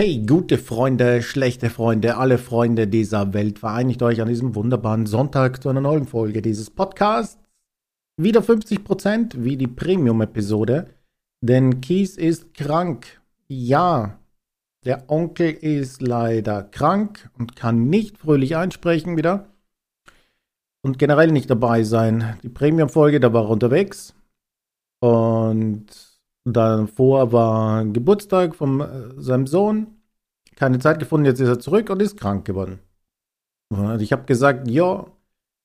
Hey, gute Freunde, schlechte Freunde, alle Freunde dieser Welt, vereinigt euch an diesem wunderbaren Sonntag zu einer neuen Folge dieses Podcasts. Wieder 50% wie die Premium-Episode, denn Kies ist krank. Ja, der Onkel ist leider krank und kann nicht fröhlich einsprechen wieder und generell nicht dabei sein. Die Premium-Folge, da war er unterwegs und Davor war Geburtstag von äh, seinem Sohn. Keine Zeit gefunden, jetzt ist er zurück und ist krank geworden. Und ich habe gesagt, ja,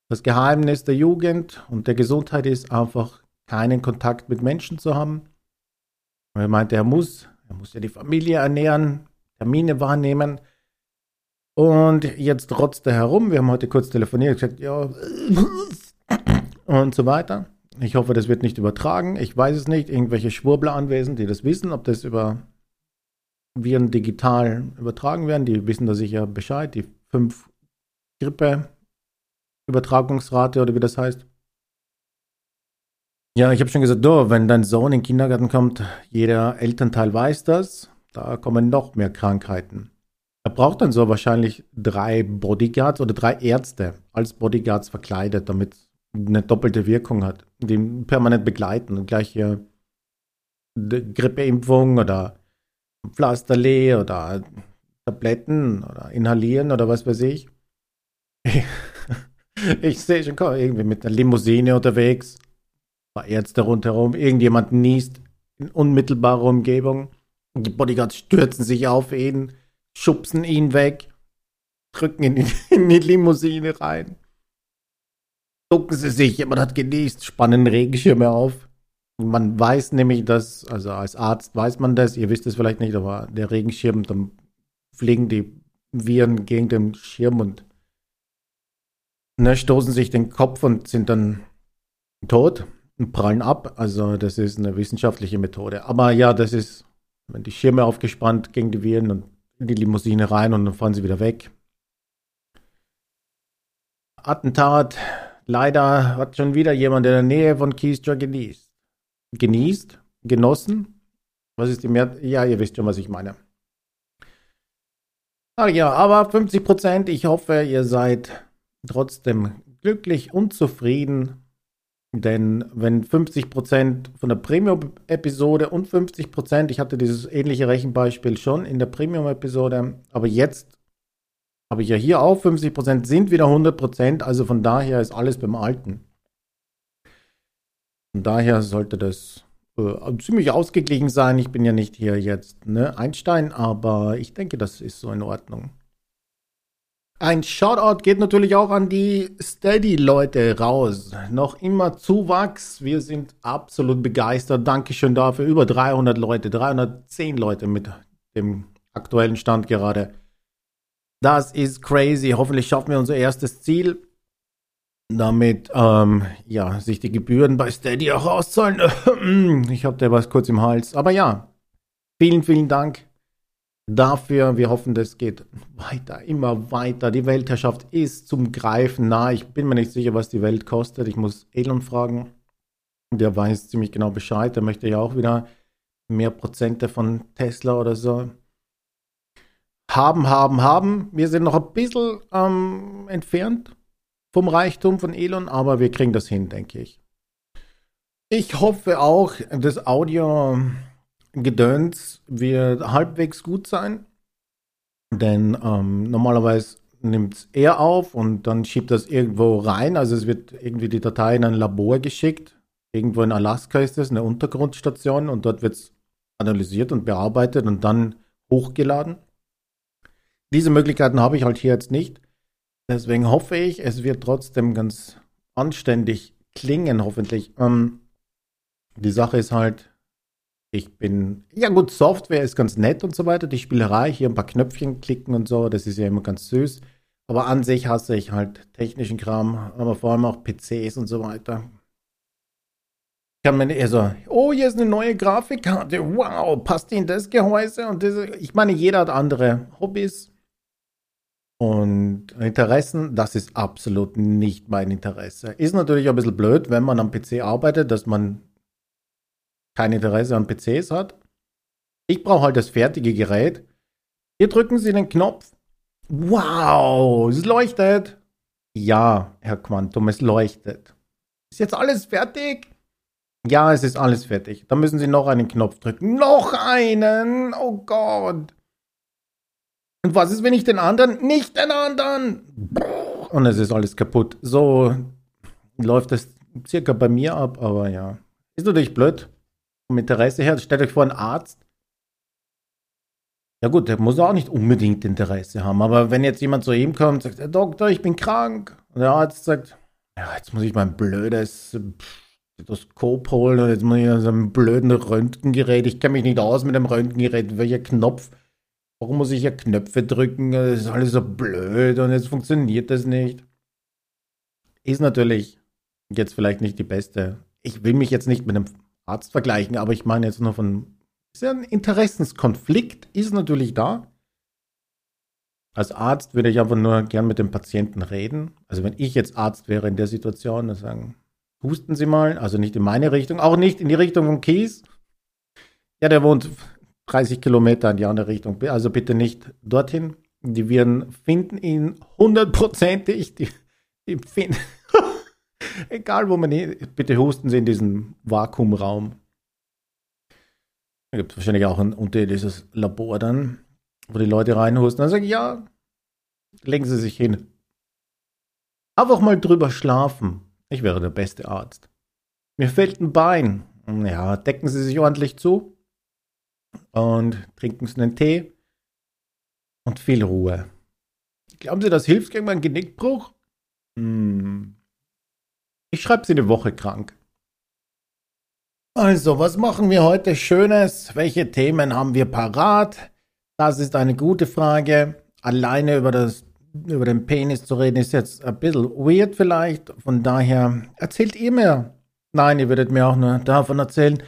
das Geheimnis der Jugend und der Gesundheit ist einfach keinen Kontakt mit Menschen zu haben. Und er meinte, er muss, er muss ja die Familie ernähren, Termine wahrnehmen. Und jetzt trotzt er herum. Wir haben heute kurz telefoniert, gesagt, ja, und so weiter. Ich hoffe, das wird nicht übertragen. Ich weiß es nicht. Irgendwelche Schwurbler anwesend, die das wissen, ob das über Viren digital übertragen werden. Die wissen da sicher Bescheid. Die 5 Grippe Übertragungsrate oder wie das heißt. Ja, ich habe schon gesagt, do, wenn dein Sohn in den Kindergarten kommt, jeder Elternteil weiß das, da kommen noch mehr Krankheiten. Er braucht dann so wahrscheinlich drei Bodyguards oder drei Ärzte als Bodyguards verkleidet, damit eine doppelte Wirkung hat, die permanent begleiten und gleich hier Grippeimpfung oder Pflasterlee oder Tabletten oder inhalieren oder was weiß ich. Ich sehe schon irgendwie mit einer Limousine unterwegs, paar Ärzte rundherum, irgendjemand niest in unmittelbarer Umgebung. Die Bodyguards stürzen sich auf ihn, schubsen ihn weg, drücken ihn in die Limousine rein. Ducken Sie sich, jemand hat genießt, spannen Regenschirme auf. Man weiß nämlich, dass, also als Arzt weiß man das, ihr wisst es vielleicht nicht, aber der Regenschirm, dann fliegen die Viren gegen den Schirm und ne, stoßen sich den Kopf und sind dann tot und prallen ab. Also das ist eine wissenschaftliche Methode. Aber ja, das ist, wenn die Schirme aufgespannt gegen die Viren und in die Limousine rein und dann fahren sie wieder weg. Attentat, Leider hat schon wieder jemand in der Nähe von Keystra genießt. Genießt? Genossen? Was ist die Mehr? Ja, ihr wisst schon, was ich meine. Ach ja, aber 50 Prozent. Ich hoffe, ihr seid trotzdem glücklich und zufrieden. Denn wenn 50 Prozent von der Premium-Episode und 50 Prozent, ich hatte dieses ähnliche Rechenbeispiel schon in der Premium-Episode, aber jetzt habe ich ja hier auch 50% sind wieder 100%, also von daher ist alles beim Alten. Von daher sollte das äh, ziemlich ausgeglichen sein. Ich bin ja nicht hier jetzt ne, Einstein, aber ich denke, das ist so in Ordnung. Ein Shoutout geht natürlich auch an die Steady-Leute raus. Noch immer Zuwachs. Wir sind absolut begeistert. Dankeschön dafür. Über 300 Leute, 310 Leute mit dem aktuellen Stand gerade. Das ist crazy. Hoffentlich schaffen wir unser erstes Ziel. Damit ähm, ja, sich die Gebühren bei Steady auch auszahlen. ich habe da was kurz im Hals. Aber ja, vielen, vielen Dank dafür. Wir hoffen, das geht weiter, immer weiter. Die Weltherrschaft ist zum Greifen nah. Ich bin mir nicht sicher, was die Welt kostet. Ich muss Elon fragen. Der weiß ziemlich genau Bescheid. Der möchte ja auch wieder mehr Prozente von Tesla oder so haben, haben, haben. Wir sind noch ein bisschen ähm, entfernt vom Reichtum von Elon, aber wir kriegen das hin, denke ich. Ich hoffe auch, das Audio-Gedöns wird halbwegs gut sein, denn ähm, normalerweise nimmt es er auf und dann schiebt das irgendwo rein. Also es wird irgendwie die Datei in ein Labor geschickt. Irgendwo in Alaska ist es, eine Untergrundstation und dort wird es analysiert und bearbeitet und dann hochgeladen. Diese Möglichkeiten habe ich halt hier jetzt nicht. Deswegen hoffe ich, es wird trotzdem ganz anständig klingen, hoffentlich. Ähm, die Sache ist halt, ich bin, ja gut, Software ist ganz nett und so weiter. Die Spielerei, hier ein paar Knöpfchen klicken und so, das ist ja immer ganz süß. Aber an sich hasse ich halt technischen Kram, aber vor allem auch PCs und so weiter. Kann man eher so, oh, hier ist eine neue Grafikkarte, wow, passt die in das Gehäuse und das. Ich meine, jeder hat andere Hobbys, und Interessen, das ist absolut nicht mein Interesse. Ist natürlich ein bisschen blöd, wenn man am PC arbeitet, dass man kein Interesse an PCs hat. Ich brauche halt das fertige Gerät. Hier drücken Sie den Knopf. Wow, es leuchtet. Ja, Herr Quantum, es leuchtet. Ist jetzt alles fertig? Ja, es ist alles fertig. Dann müssen Sie noch einen Knopf drücken. Noch einen! Oh Gott! Und was ist, wenn ich den anderen? Nicht den anderen! Und es ist alles kaputt. So läuft das circa bei mir ab, aber ja. Ist natürlich blöd. Vom Interesse her, stellt euch vor, ein Arzt. Ja gut, der muss auch nicht unbedingt Interesse haben, aber wenn jetzt jemand zu ihm kommt und sagt, Herr Doktor, ich bin krank, und der Arzt sagt, ja, jetzt muss ich mein blödes Stethoskop holen und jetzt muss ich so ein blöden Röntgengerät, ich kenne mich nicht aus mit dem Röntgengerät, welcher Knopf, warum muss ich hier Knöpfe drücken, das ist alles so blöd und jetzt funktioniert das nicht. Ist natürlich jetzt vielleicht nicht die beste. Ich will mich jetzt nicht mit einem Arzt vergleichen, aber ich meine jetzt nur von. Ist ja ein Interessenskonflikt, ist natürlich da. Als Arzt würde ich einfach nur gern mit dem Patienten reden. Also wenn ich jetzt Arzt wäre in der Situation, dann sagen, husten Sie mal, also nicht in meine Richtung, auch nicht in die Richtung von Kies. Ja, der wohnt 30 Kilometer in die andere Richtung. Also bitte nicht dorthin. Die Viren finden ihn hundertprozentig. Die, die finden. Egal, wo man hin. Bitte husten Sie in diesen Vakuumraum. Da gibt es wahrscheinlich auch ein unterirdisches Labor dann, wo die Leute reinhusten. Dann sage ich, ja, legen Sie sich hin. Einfach mal drüber schlafen. Ich wäre der beste Arzt. Mir fehlt ein Bein. Ja, decken Sie sich ordentlich zu und trinken Sie einen Tee und viel Ruhe. Glauben Sie, das hilft gegen meinen Genickbruch? Hm. Ich schreibe sie eine Woche krank. Also, was machen wir heute Schönes? Welche Themen haben wir parat? Das ist eine gute Frage. Alleine über, das, über den Penis zu reden ist jetzt ein bisschen weird vielleicht. Von daher erzählt ihr mir. Nein, ihr würdet mir auch nur davon erzählen.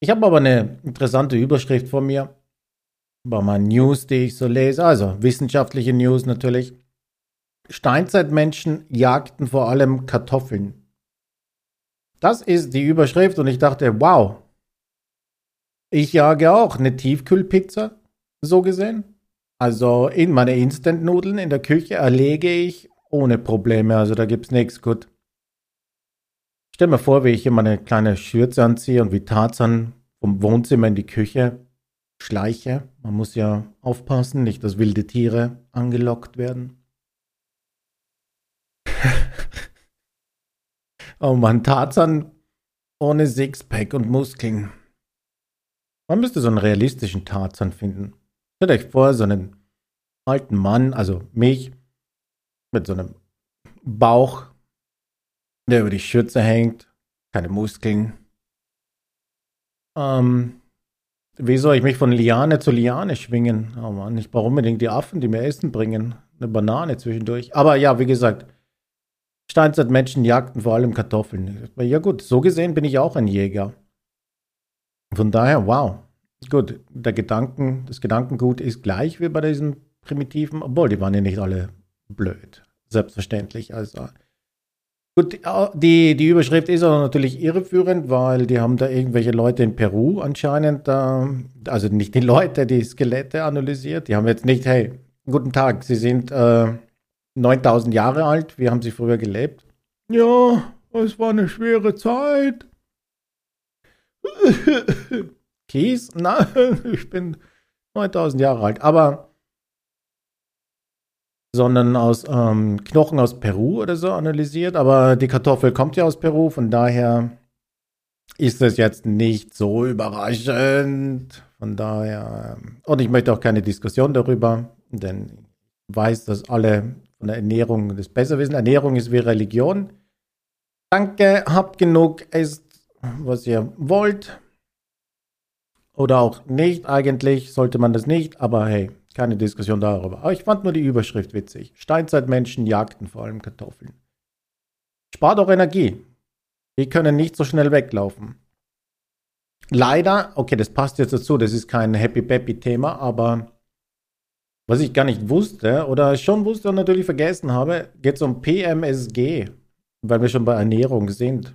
Ich habe aber eine interessante Überschrift von mir. Über meine News, die ich so lese. Also wissenschaftliche News natürlich. Steinzeitmenschen jagten vor allem Kartoffeln. Das ist die Überschrift und ich dachte, wow, ich jage auch eine Tiefkühlpizza, so gesehen. Also in meine Instant-Nudeln in der Küche erlege ich ohne Probleme, also da gibt's nichts gut. Stell mir vor, wie ich hier meine kleine Schürze anziehe und wie Tarzan vom Wohnzimmer in die Küche schleiche. Man muss ja aufpassen, nicht dass wilde Tiere angelockt werden. oh man, Tarzan ohne Sixpack und Muskeln. Man müsste so einen realistischen Tarzan finden. Stellt euch vor, so einen alten Mann, also mich, mit so einem Bauch, der über die Schürze hängt, keine Muskeln. Ähm, wie soll ich mich von Liane zu Liane schwingen? Oh Mann, ich brauche unbedingt die Affen, die mir Essen bringen. Eine Banane zwischendurch. Aber ja, wie gesagt, Steinzeitmenschen jagten vor allem Kartoffeln. Ja gut, so gesehen bin ich auch ein Jäger. Von daher, wow. Gut, der Gedanken, das Gedankengut ist gleich wie bei diesen Primitiven, obwohl die waren ja nicht alle blöd. Selbstverständlich. Also gut, die, die Überschrift ist auch natürlich irreführend, weil die haben da irgendwelche Leute in Peru anscheinend, also nicht die Leute, die Skelette analysiert. Die haben jetzt nicht, hey, guten Tag, Sie sind äh, 9000 Jahre alt. Wie haben Sie früher gelebt? Ja, es war eine schwere Zeit. Kies? Nein, ich bin 9000 Jahre alt. Aber, sondern aus ähm, Knochen aus Peru oder so analysiert. Aber die Kartoffel kommt ja aus Peru, von daher ist es jetzt nicht so überraschend. Von daher, ähm, und ich möchte auch keine Diskussion darüber, denn ich weiß, dass alle von der Ernährung das besser wissen. Ernährung ist wie Religion. Danke, habt genug, esst, was ihr wollt. Oder auch nicht, eigentlich sollte man das nicht, aber hey, keine Diskussion darüber. Aber ich fand nur die Überschrift witzig. Steinzeitmenschen jagten vor allem Kartoffeln. Spart auch Energie. Die können nicht so schnell weglaufen. Leider, okay, das passt jetzt dazu, das ist kein Happy Peppy Thema, aber was ich gar nicht wusste oder schon wusste und natürlich vergessen habe, geht es um PMSG, weil wir schon bei Ernährung sind.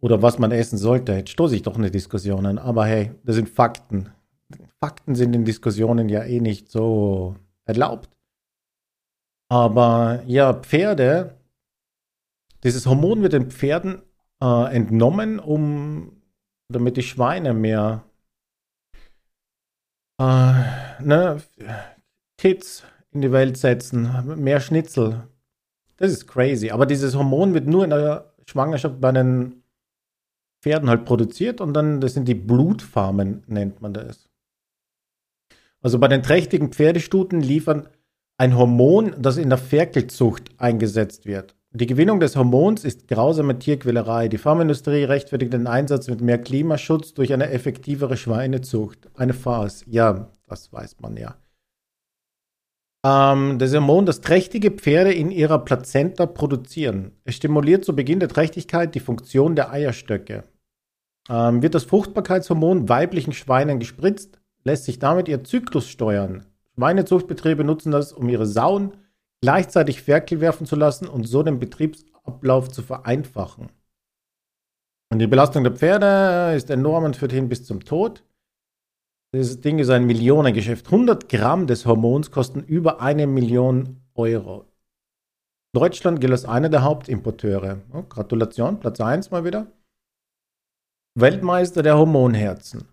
Oder was man essen sollte. Jetzt stoße ich doch eine Diskussion an. Aber hey, das sind Fakten. Fakten sind in Diskussionen ja eh nicht so erlaubt. Aber ja, Pferde, dieses Hormon wird den Pferden äh, entnommen, um damit die Schweine mehr äh, ne, Kids in die Welt setzen, mehr Schnitzel. Das ist crazy. Aber dieses Hormon wird nur in der Schwangerschaft bei den Pferden halt produziert und dann, das sind die Blutfarmen, nennt man das. Also bei den trächtigen Pferdestuten liefern ein Hormon, das in der Ferkelzucht eingesetzt wird. Die Gewinnung des Hormons ist grausame Tierquälerei. Die Pharmaindustrie rechtfertigt den Einsatz mit mehr Klimaschutz durch eine effektivere Schweinezucht. Eine Farce. Ja, das weiß man ja. Ähm, das Hormon, das trächtige Pferde in ihrer Plazenta produzieren. Es stimuliert zu Beginn der Trächtigkeit die Funktion der Eierstöcke. Ähm, wird das Fruchtbarkeitshormon weiblichen Schweinen gespritzt, lässt sich damit ihr Zyklus steuern. Schweinezuchtbetriebe nutzen das, um ihre Sauen gleichzeitig Ferkel werfen zu lassen und so den Betriebsablauf zu vereinfachen. Und die Belastung der Pferde ist enorm und führt hin bis zum Tod. Dieses Ding ist ein Millionengeschäft. 100 Gramm des Hormons kosten über eine Million Euro. Deutschland gilt als einer der Hauptimporteure. Oh, Gratulation, Platz 1 mal wieder. Weltmeister der Hormonherzen.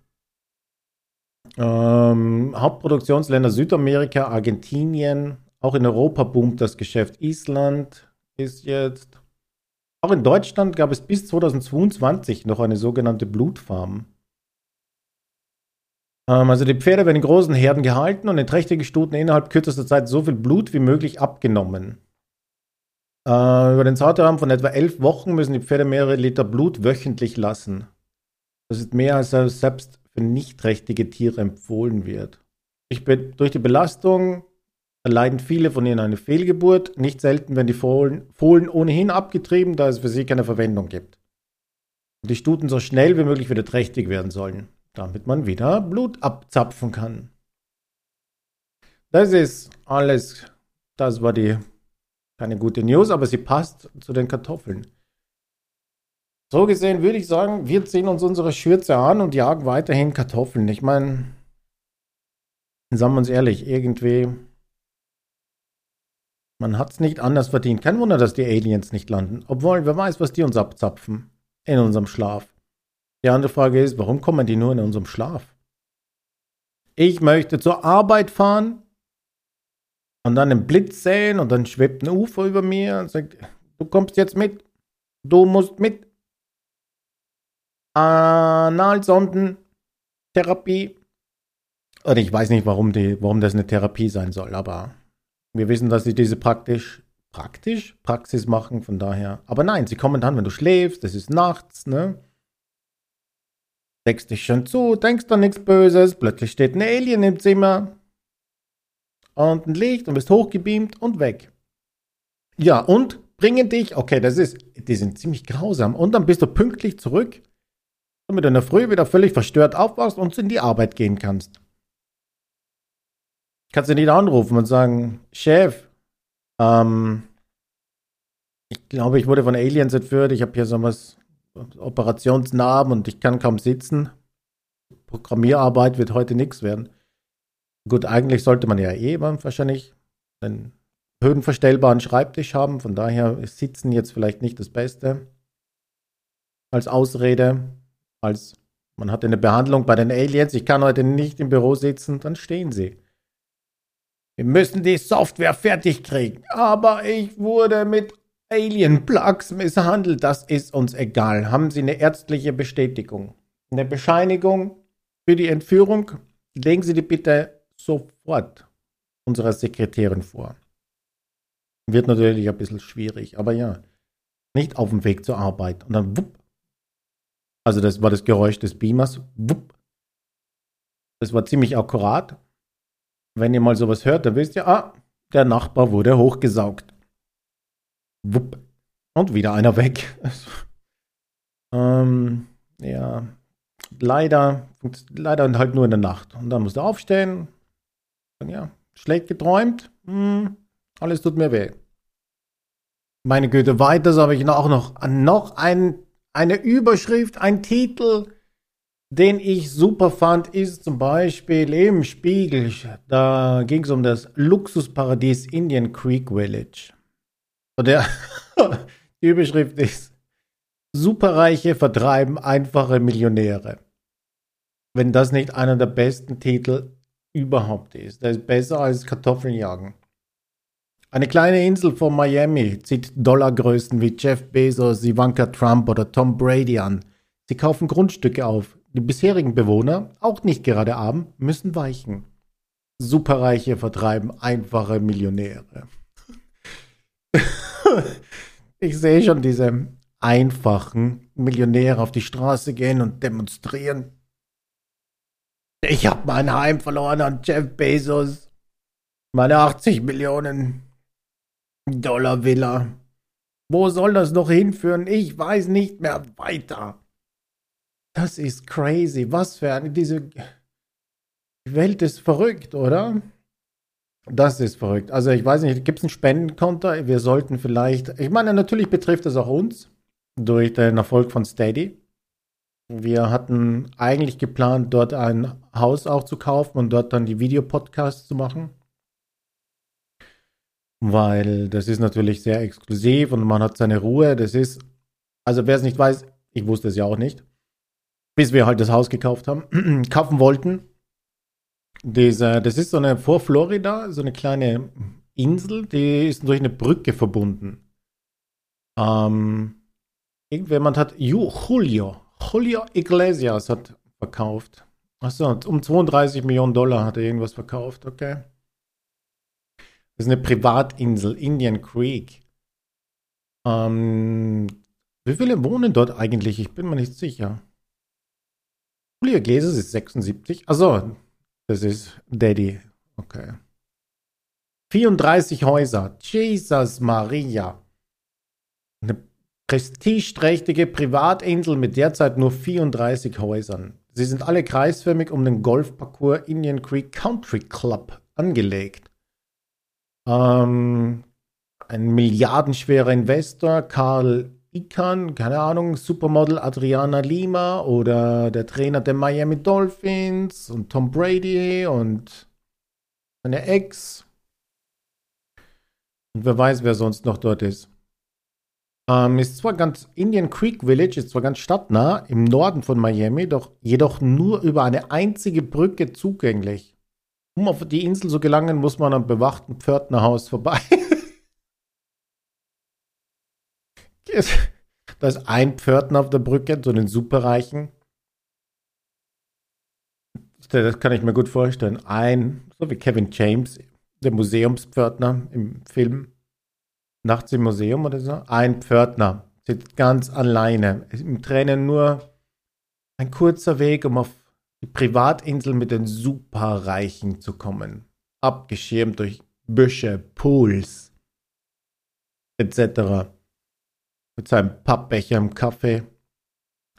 Ähm, Hauptproduktionsländer Südamerika, Argentinien, auch in Europa boomt das Geschäft. Island ist jetzt. Auch in Deutschland gab es bis 2022 noch eine sogenannte Blutfarm. Ähm, also die Pferde werden in großen Herden gehalten und in trächtigen Stuten innerhalb kürzester Zeit so viel Blut wie möglich abgenommen. Äh, über den Zeitraum von etwa elf Wochen müssen die Pferde mehrere Liter Blut wöchentlich lassen. Das ist mehr als selbst für nicht trächtige Tiere empfohlen wird. durch die Belastung erleiden viele von ihnen eine Fehlgeburt. Nicht selten werden die Fohlen, Fohlen ohnehin abgetrieben, da es für sie keine Verwendung gibt. Und die Stuten so schnell wie möglich wieder trächtig werden sollen damit man wieder Blut abzapfen kann. Das ist alles. Das war die keine gute News, aber sie passt zu den Kartoffeln. So gesehen würde ich sagen, wir ziehen uns unsere Schürze an und jagen weiterhin Kartoffeln. Ich meine, sagen wir uns ehrlich, irgendwie, man hat es nicht anders verdient. Kein Wunder, dass die Aliens nicht landen. Obwohl, wer weiß, was die uns abzapfen in unserem Schlaf. Die andere Frage ist, warum kommen die nur in unserem Schlaf? Ich möchte zur Arbeit fahren und dann einen Blitz sehen und dann schwebt ein Ufer über mir und sagt, du kommst jetzt mit, du musst mit. Analsondentherapie. Und ich weiß nicht, warum, die, warum das eine Therapie sein soll, aber wir wissen, dass sie diese praktisch, praktisch Praxis machen, von daher. Aber nein, sie kommen dann, wenn du schläfst, es ist nachts, ne? Deckst dich schon zu, denkst doch nichts Böses, plötzlich steht ein Alien im Zimmer und ein Licht und bist hochgebeamt und weg. Ja, und bringen dich, okay, das ist, die sind ziemlich grausam, und dann bist du pünktlich zurück, damit du in der Früh wieder völlig verstört aufwachst und in die Arbeit gehen kannst. Kannst du nicht anrufen und sagen, Chef, ähm, ich glaube, ich wurde von Aliens entführt, ich habe hier so was operationsnah und ich kann kaum sitzen. Programmierarbeit wird heute nichts werden. Gut, eigentlich sollte man ja eh wahrscheinlich einen höhenverstellbaren Schreibtisch haben. Von daher ist Sitzen jetzt vielleicht nicht das Beste. Als Ausrede, als man hat eine Behandlung bei den Aliens, ich kann heute nicht im Büro sitzen, dann stehen sie. Wir müssen die Software fertig kriegen. Aber ich wurde mit Alien Plugs misshandelt, das ist uns egal. Haben Sie eine ärztliche Bestätigung? Eine Bescheinigung für die Entführung? Legen Sie die bitte sofort unserer Sekretärin vor. Wird natürlich ein bisschen schwierig, aber ja. Nicht auf dem Weg zur Arbeit. Und dann wupp. Also das war das Geräusch des Beamers. Wupp. Das war ziemlich akkurat. Wenn ihr mal sowas hört, dann wisst ihr, ah, der Nachbar wurde hochgesaugt. Wupp. Und wieder einer weg. ähm, ja. Leider, leider halt nur in der Nacht. Und dann musst du aufstehen. Und ja, schlecht geträumt. Hm, alles tut mir weh. Meine Güte, weiter habe ich auch noch, noch ein, eine Überschrift, ein Titel. den ich super fand, ist zum Beispiel im Spiegel. Da ging es um das Luxusparadies Indian Creek Village. Und der, die Überschrift ist: Superreiche vertreiben einfache Millionäre. Wenn das nicht einer der besten Titel überhaupt ist. Der ist besser als Kartoffeln jagen. Eine kleine Insel von Miami zieht Dollargrößen wie Jeff Bezos, Ivanka Trump oder Tom Brady an. Sie kaufen Grundstücke auf. Die bisherigen Bewohner, auch nicht gerade arm, müssen weichen. Superreiche vertreiben einfache Millionäre. ich sehe schon diese einfachen Millionäre auf die Straße gehen und demonstrieren. Ich habe mein Heim verloren an Jeff Bezos. Meine 80 Millionen Dollar Villa. Wo soll das noch hinführen? Ich weiß nicht mehr weiter. Das ist crazy. Was für eine, diese Welt ist verrückt, oder? Das ist verrückt. Also ich weiß nicht, gibt es ein Spendenkonto? Wir sollten vielleicht, ich meine, natürlich betrifft es auch uns durch den Erfolg von Steady. Wir hatten eigentlich geplant, dort ein Haus auch zu kaufen und dort dann die Videopodcasts zu machen weil das ist natürlich sehr exklusiv und man hat seine Ruhe. Das ist, also wer es nicht weiß, ich wusste es ja auch nicht, bis wir halt das Haus gekauft haben, kaufen wollten. Diese, das ist so eine vor Florida, so eine kleine Insel, die ist durch eine Brücke verbunden. Ähm, irgendjemand hat Julio, Julio Iglesias hat verkauft. Achso, um 32 Millionen Dollar hat er irgendwas verkauft, okay. Das ist eine Privatinsel, Indian Creek. Ähm, wie viele wohnen dort eigentlich? Ich bin mir nicht sicher. Julia Iglesias ist 76. Also, das ist Daddy. Okay. 34 Häuser. Jesus Maria. Eine prestigeträchtige Privatinsel mit derzeit nur 34 Häusern. Sie sind alle kreisförmig um den Golfparcours Indian Creek Country Club angelegt. Ähm, ein milliardenschwerer Investor, Karl Ikan, keine Ahnung, Supermodel Adriana Lima oder der Trainer der Miami Dolphins und Tom Brady und seine Ex. Und wer weiß, wer sonst noch dort ist. Ähm, ist zwar ganz Indian Creek Village, ist zwar ganz stadtnah im Norden von Miami, doch jedoch nur über eine einzige Brücke zugänglich. Um auf die Insel zu gelangen, muss man am bewachten Pförtnerhaus vorbei. da ist ein Pförtner auf der Brücke, so einen Superreichen. Das kann ich mir gut vorstellen. Ein, so wie Kevin James, der Museumspförtner im Film. Nachts im Museum oder so. Ein Pförtner sitzt ganz alleine. Im Tränen nur ein kurzer Weg, um auf die Privatinsel mit den Superreichen zu kommen. Abgeschirmt durch Büsche, Pools etc. Mit seinem Pappbecher im Kaffee.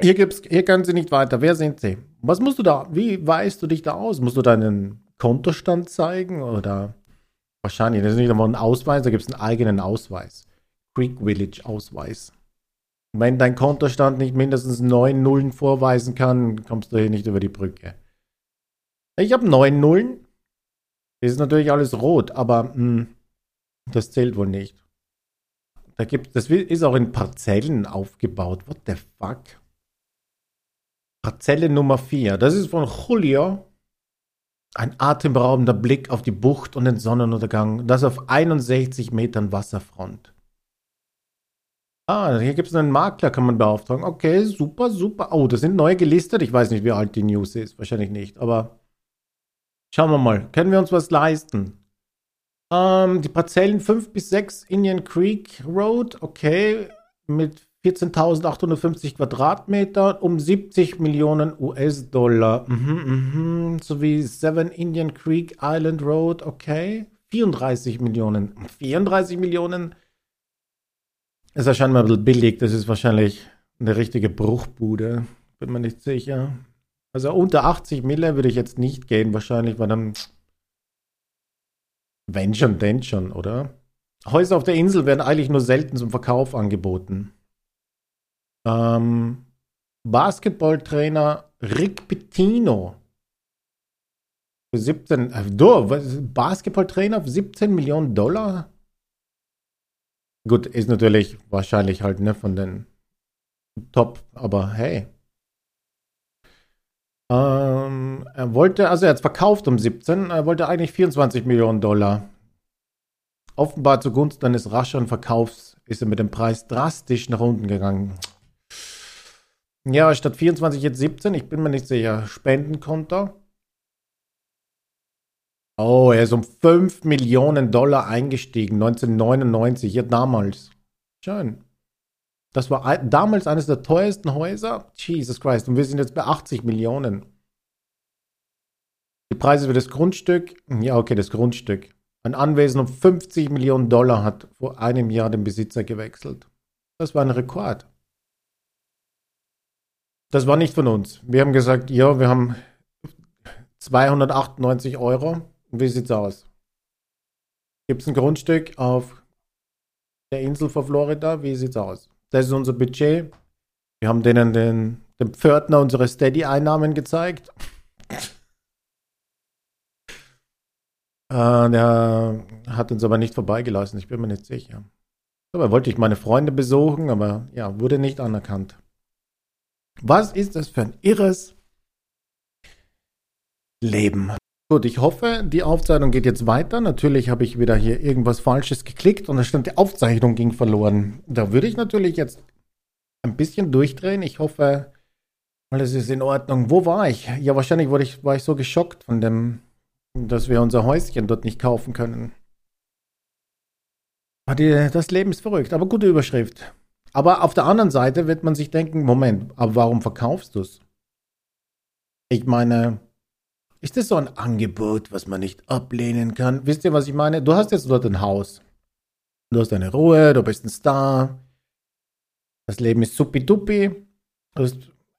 Hier, gibt's, hier können Sie nicht weiter. Wer sind Sie? Was musst du da? Wie weißt du dich da aus? Musst du deinen Kontostand zeigen oder wahrscheinlich? Das ist nicht einmal ein Ausweis, da gibt es einen eigenen Ausweis. Creek Village Ausweis. Wenn dein Kontostand nicht mindestens neun Nullen vorweisen kann, kommst du hier nicht über die Brücke. Ich habe neun Nullen. Das ist natürlich alles rot, aber mh, hm, das zählt wohl nicht. Da gibt, das ist auch in Parzellen aufgebaut. What the fuck? Parzelle Nummer 4. Das ist von Julio. Ein atemberaubender Blick auf die Bucht und den Sonnenuntergang. Das auf 61 Metern Wasserfront. Ah, hier gibt es einen Makler, kann man beauftragen. Okay, super, super. Oh, das sind neu gelistet. Ich weiß nicht, wie alt die News ist. Wahrscheinlich nicht. Aber schauen wir mal. Können wir uns was leisten? Ähm, die Parzellen 5 bis 6 Indian Creek Road. Okay. Mit 14.850 Quadratmetern um 70 Millionen US-Dollar. Mhm, mhm. Sowie 7 Indian Creek Island Road. Okay. 34 Millionen. 34 Millionen ist ja scheinbar ein bisschen billig. Das ist wahrscheinlich eine richtige Bruchbude. Bin mir nicht sicher. Also unter 80 Mille würde ich jetzt nicht gehen, wahrscheinlich, weil dann. Wenn schon, denn schon, oder? Häuser auf der Insel werden eigentlich nur selten zum Verkauf angeboten. Ähm, Basketballtrainer Rick Pitino. Für 17, äh, do, Basketballtrainer für 17 Millionen Dollar? Gut, ist natürlich wahrscheinlich halt ne, von den Top, aber hey. Ähm, er wollte, also er hat es verkauft um 17, er wollte eigentlich 24 Millionen Dollar. Offenbar zugunsten eines rascheren Verkaufs ist er mit dem Preis drastisch nach unten gegangen. Ja, statt 24 jetzt 17, ich bin mir nicht sicher. Spendenkonto. Oh, er ist um 5 Millionen Dollar eingestiegen, 1999, ja damals. Schön. Das war damals eines der teuersten Häuser. Jesus Christ. Und wir sind jetzt bei 80 Millionen. Die Preise für das Grundstück. Ja, okay, das Grundstück. Ein Anwesen um 50 Millionen Dollar hat vor einem Jahr den Besitzer gewechselt. Das war ein Rekord. Das war nicht von uns. Wir haben gesagt, ja, wir haben 298 Euro. Wie sieht's aus? Gibt es ein Grundstück auf der Insel von Florida? Wie sieht's aus? Das ist unser Budget. Wir haben denen den, dem Pförtner unsere Steady-Einnahmen gezeigt. äh, der hat uns aber nicht vorbeigelassen, ich bin mir nicht sicher. Dabei wollte ich meine Freunde besuchen, aber ja, wurde nicht anerkannt. Was ist das für ein irres Leben? Gut, ich hoffe, die Aufzeichnung geht jetzt weiter. Natürlich habe ich wieder hier irgendwas Falsches geklickt und da stand, die Aufzeichnung ging verloren. Da würde ich natürlich jetzt ein bisschen durchdrehen. Ich hoffe, alles ist in Ordnung. Wo war ich? Ja, wahrscheinlich war ich, war ich so geschockt von dem, dass wir unser Häuschen dort nicht kaufen können. Das Leben ist verrückt, aber gute Überschrift. Aber auf der anderen Seite wird man sich denken, Moment, aber warum verkaufst du es? Ich meine, ist das so ein Angebot, was man nicht ablehnen kann? Wisst ihr, was ich meine? Du hast jetzt dort ein Haus. Du hast deine Ruhe, du bist ein Star. Das Leben ist supi-dupi.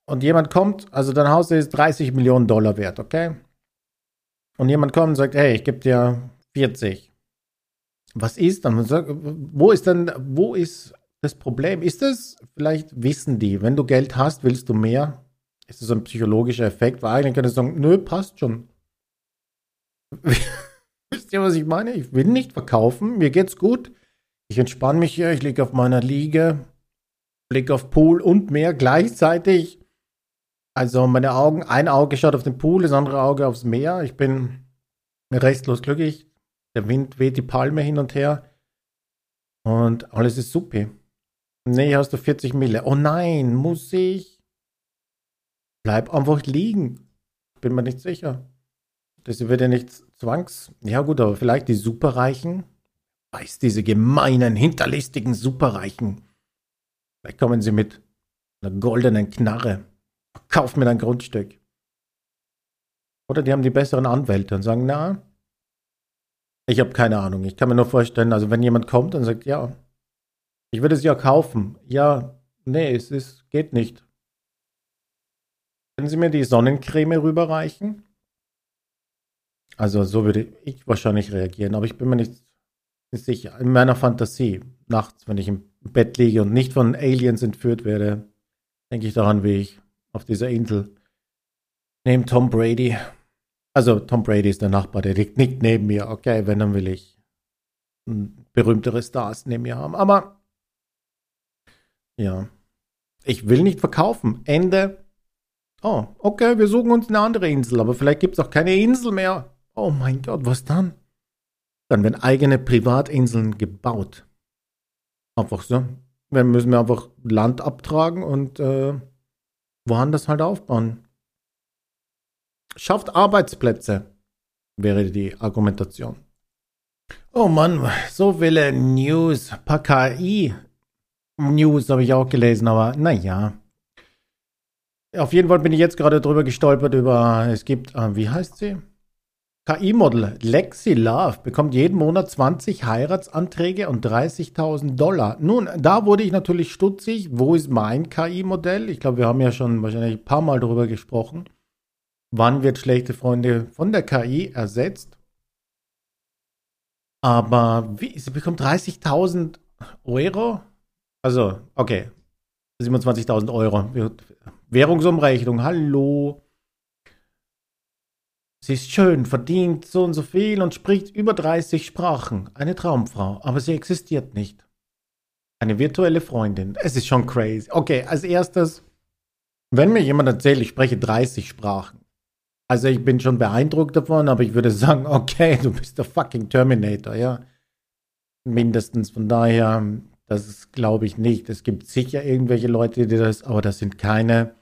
Und jemand kommt, also dein Haus ist 30 Millionen Dollar wert, okay? Und jemand kommt und sagt, hey, ich gebe dir 40. Was ist dann? Wo ist denn, wo ist das Problem? Ist es, vielleicht wissen die, wenn du Geld hast, willst du mehr? Ist das ein psychologischer Effekt, weil eigentlich könnte ich sagen, nö, passt schon. Wisst ihr, was ich meine? Ich will nicht verkaufen, mir geht's gut. Ich entspanne mich hier, ich liege auf meiner Liege, blicke auf Pool und Meer gleichzeitig. Also meine Augen, ein Auge schaut auf den Pool, das andere Auge aufs Meer. Ich bin restlos glücklich. Der Wind weht die Palme hin und her. Und alles ist supi. Nee, hast du 40 Mille. Oh nein, muss ich? Bleib einfach liegen. Bin mir nicht sicher. Das wird ja nicht zwangs. Ja, gut, aber vielleicht die Superreichen. Weiß diese gemeinen, hinterlistigen Superreichen. Vielleicht kommen sie mit einer goldenen Knarre. Kauf mir dein Grundstück. Oder die haben die besseren Anwälte und sagen, na, ich habe keine Ahnung. Ich kann mir nur vorstellen, also wenn jemand kommt und sagt, ja, ich würde es ja kaufen. Ja, nee, es ist, geht nicht. Können Sie mir die Sonnencreme rüberreichen? Also so würde ich wahrscheinlich reagieren, aber ich bin mir nicht, sicher. In meiner Fantasie, nachts, wenn ich im Bett liege und nicht von Aliens entführt werde, denke ich daran, wie ich auf dieser Insel neben Tom Brady, also Tom Brady ist der Nachbar, der liegt nicht neben mir. Okay, wenn, dann will ich berühmtere Stars neben mir haben. Aber ja, ich will nicht verkaufen. Ende Oh, okay, wir suchen uns eine andere Insel, aber vielleicht gibt es auch keine Insel mehr. Oh mein Gott, was dann? Dann werden eigene Privatinseln gebaut. Einfach so. Dann müssen wir einfach Land abtragen und äh, woanders halt aufbauen. Schafft Arbeitsplätze, wäre die Argumentation. Oh Mann, so viele News. Paar KI-News habe ich auch gelesen, aber naja. Auf jeden Fall bin ich jetzt gerade drüber gestolpert über, es gibt, äh, wie heißt sie? KI-Model Lexi Love bekommt jeden Monat 20 Heiratsanträge und 30.000 Dollar. Nun, da wurde ich natürlich stutzig. Wo ist mein KI-Modell? Ich glaube, wir haben ja schon wahrscheinlich ein paar Mal darüber gesprochen. Wann wird schlechte Freunde von der KI ersetzt? Aber wie, sie bekommt 30.000 Euro? Also, okay, 27.000 Euro Währungsumrechnung, hallo. Sie ist schön, verdient so und so viel und spricht über 30 Sprachen. Eine Traumfrau, aber sie existiert nicht. Eine virtuelle Freundin. Es ist schon crazy. Okay, als erstes, wenn mir jemand erzählt, ich spreche 30 Sprachen. Also ich bin schon beeindruckt davon, aber ich würde sagen, okay, du bist der fucking Terminator, ja. Mindestens. Von daher, das glaube ich nicht. Es gibt sicher irgendwelche Leute, die das, aber das sind keine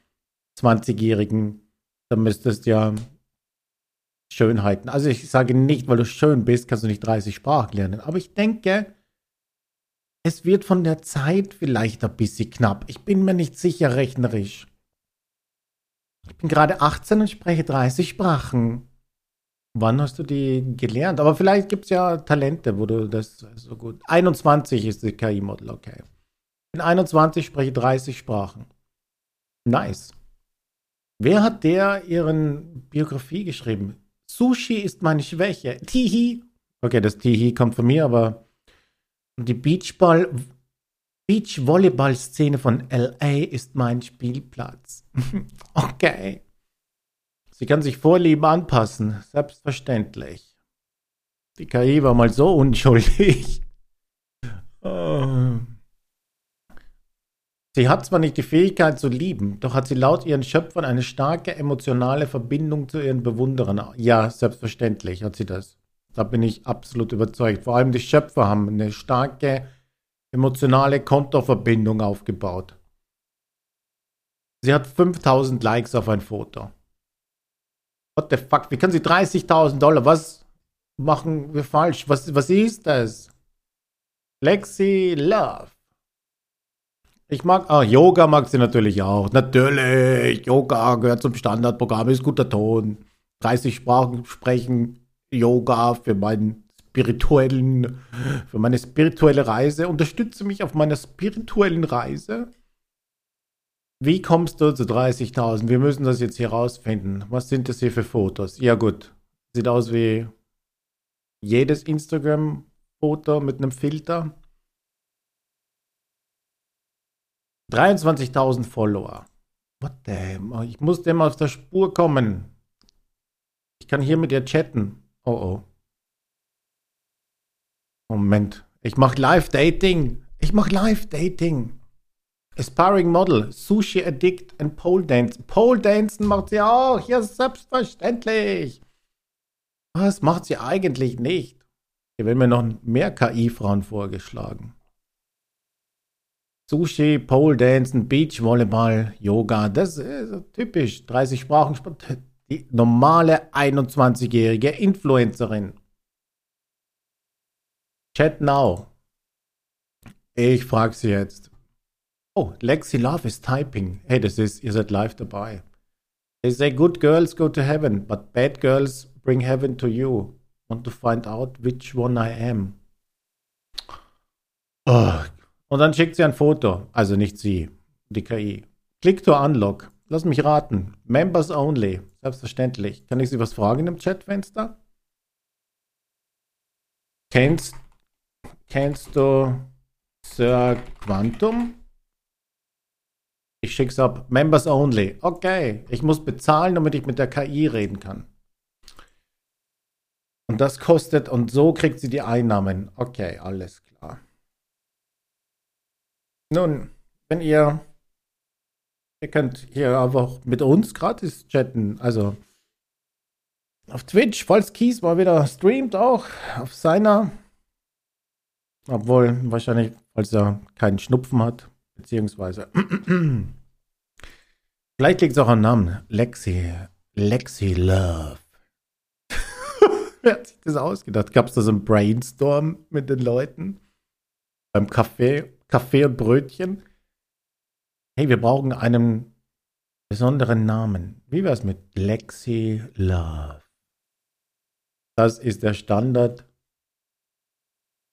20-Jährigen. Da müsstest ja Schönheiten. Also ich sage nicht, weil du schön bist, kannst du nicht 30 Sprachen lernen. Aber ich denke, es wird von der Zeit vielleicht ein bisschen knapp. Ich bin mir nicht sicher rechnerisch. Ich bin gerade 18 und spreche 30 Sprachen. Wann hast du die gelernt? Aber vielleicht gibt es ja Talente, wo du das so gut. 21 ist die KI-Model, okay. In 21 spreche 30 Sprachen. Nice. Wer hat der ihren Biografie geschrieben? Sushi ist meine Schwäche. Tihi. Okay, das Tihi kommt von mir, aber die Beachball, Beachvolleyball-Szene von LA ist mein Spielplatz. okay. Sie kann sich Vorlieben anpassen, selbstverständlich. Die KI war mal so unschuldig. Oh. Sie hat zwar nicht die Fähigkeit zu lieben, doch hat sie laut ihren Schöpfern eine starke emotionale Verbindung zu ihren Bewunderern. Ja, selbstverständlich hat sie das. Da bin ich absolut überzeugt. Vor allem die Schöpfer haben eine starke emotionale Kontoverbindung aufgebaut. Sie hat 5000 Likes auf ein Foto. What the fuck? Wie kann sie 30.000 Dollar? Was machen wir falsch? Was, was ist das? Lexi Love. Ich mag, ah, Yoga mag sie natürlich auch. Natürlich, Yoga gehört zum Standardprogramm, ist guter Ton. 30 Sprachen sprechen, Yoga für meinen spirituellen, für meine spirituelle Reise. Unterstütze mich auf meiner spirituellen Reise. Wie kommst du zu 30.000? Wir müssen das jetzt hier rausfinden. Was sind das hier für Fotos? Ja gut, sieht aus wie jedes Instagram-Foto mit einem Filter. 23.000 Follower. What the? Ich muss dem auf der Spur kommen. Ich kann hier mit ihr chatten. Oh oh. Moment. Ich mach Live-Dating. Ich mach Live-Dating. Aspiring Model, Sushi Addict and Pole Dance. Pole Dancen macht sie auch. Ja, selbstverständlich. Was macht sie eigentlich nicht? Hier werden mir noch mehr KI-Frauen vorgeschlagen. Sushi, Pole Dancen, Beachvolleyball, Yoga, das ist typisch. 30 Sprachen, die normale 21-jährige Influencerin. Chat now. Ich frage sie jetzt. Oh, Lexi Love is typing. Hey, das ist, ihr seid live dabei. They say good girls go to heaven, but bad girls bring heaven to you. Want to find out which one I am. Oh, und dann schickt sie ein Foto. Also nicht sie, die KI. Click to unlock. Lass mich raten. Members only. Selbstverständlich. Kann ich Sie was fragen im Chatfenster? Kennst, kennst du Sir Quantum? Ich schick's ab. Members only. Okay. Ich muss bezahlen, damit ich mit der KI reden kann. Und das kostet, und so kriegt sie die Einnahmen. Okay, alles klar. Nun, wenn ihr, ihr könnt hier einfach mit uns gratis chatten, also auf Twitch, falls Kies mal wieder streamt auch, auf seiner, obwohl wahrscheinlich, falls er keinen Schnupfen hat, beziehungsweise vielleicht liegt es auch am Namen, Lexi, Lexi Love. Wer hat sich das ausgedacht? Gab es da so einen Brainstorm mit den Leuten beim Kaffee? Kaffee und Brötchen. Hey, wir brauchen einen besonderen Namen. Wie wäre es mit Lexi Love? Das ist der Standard.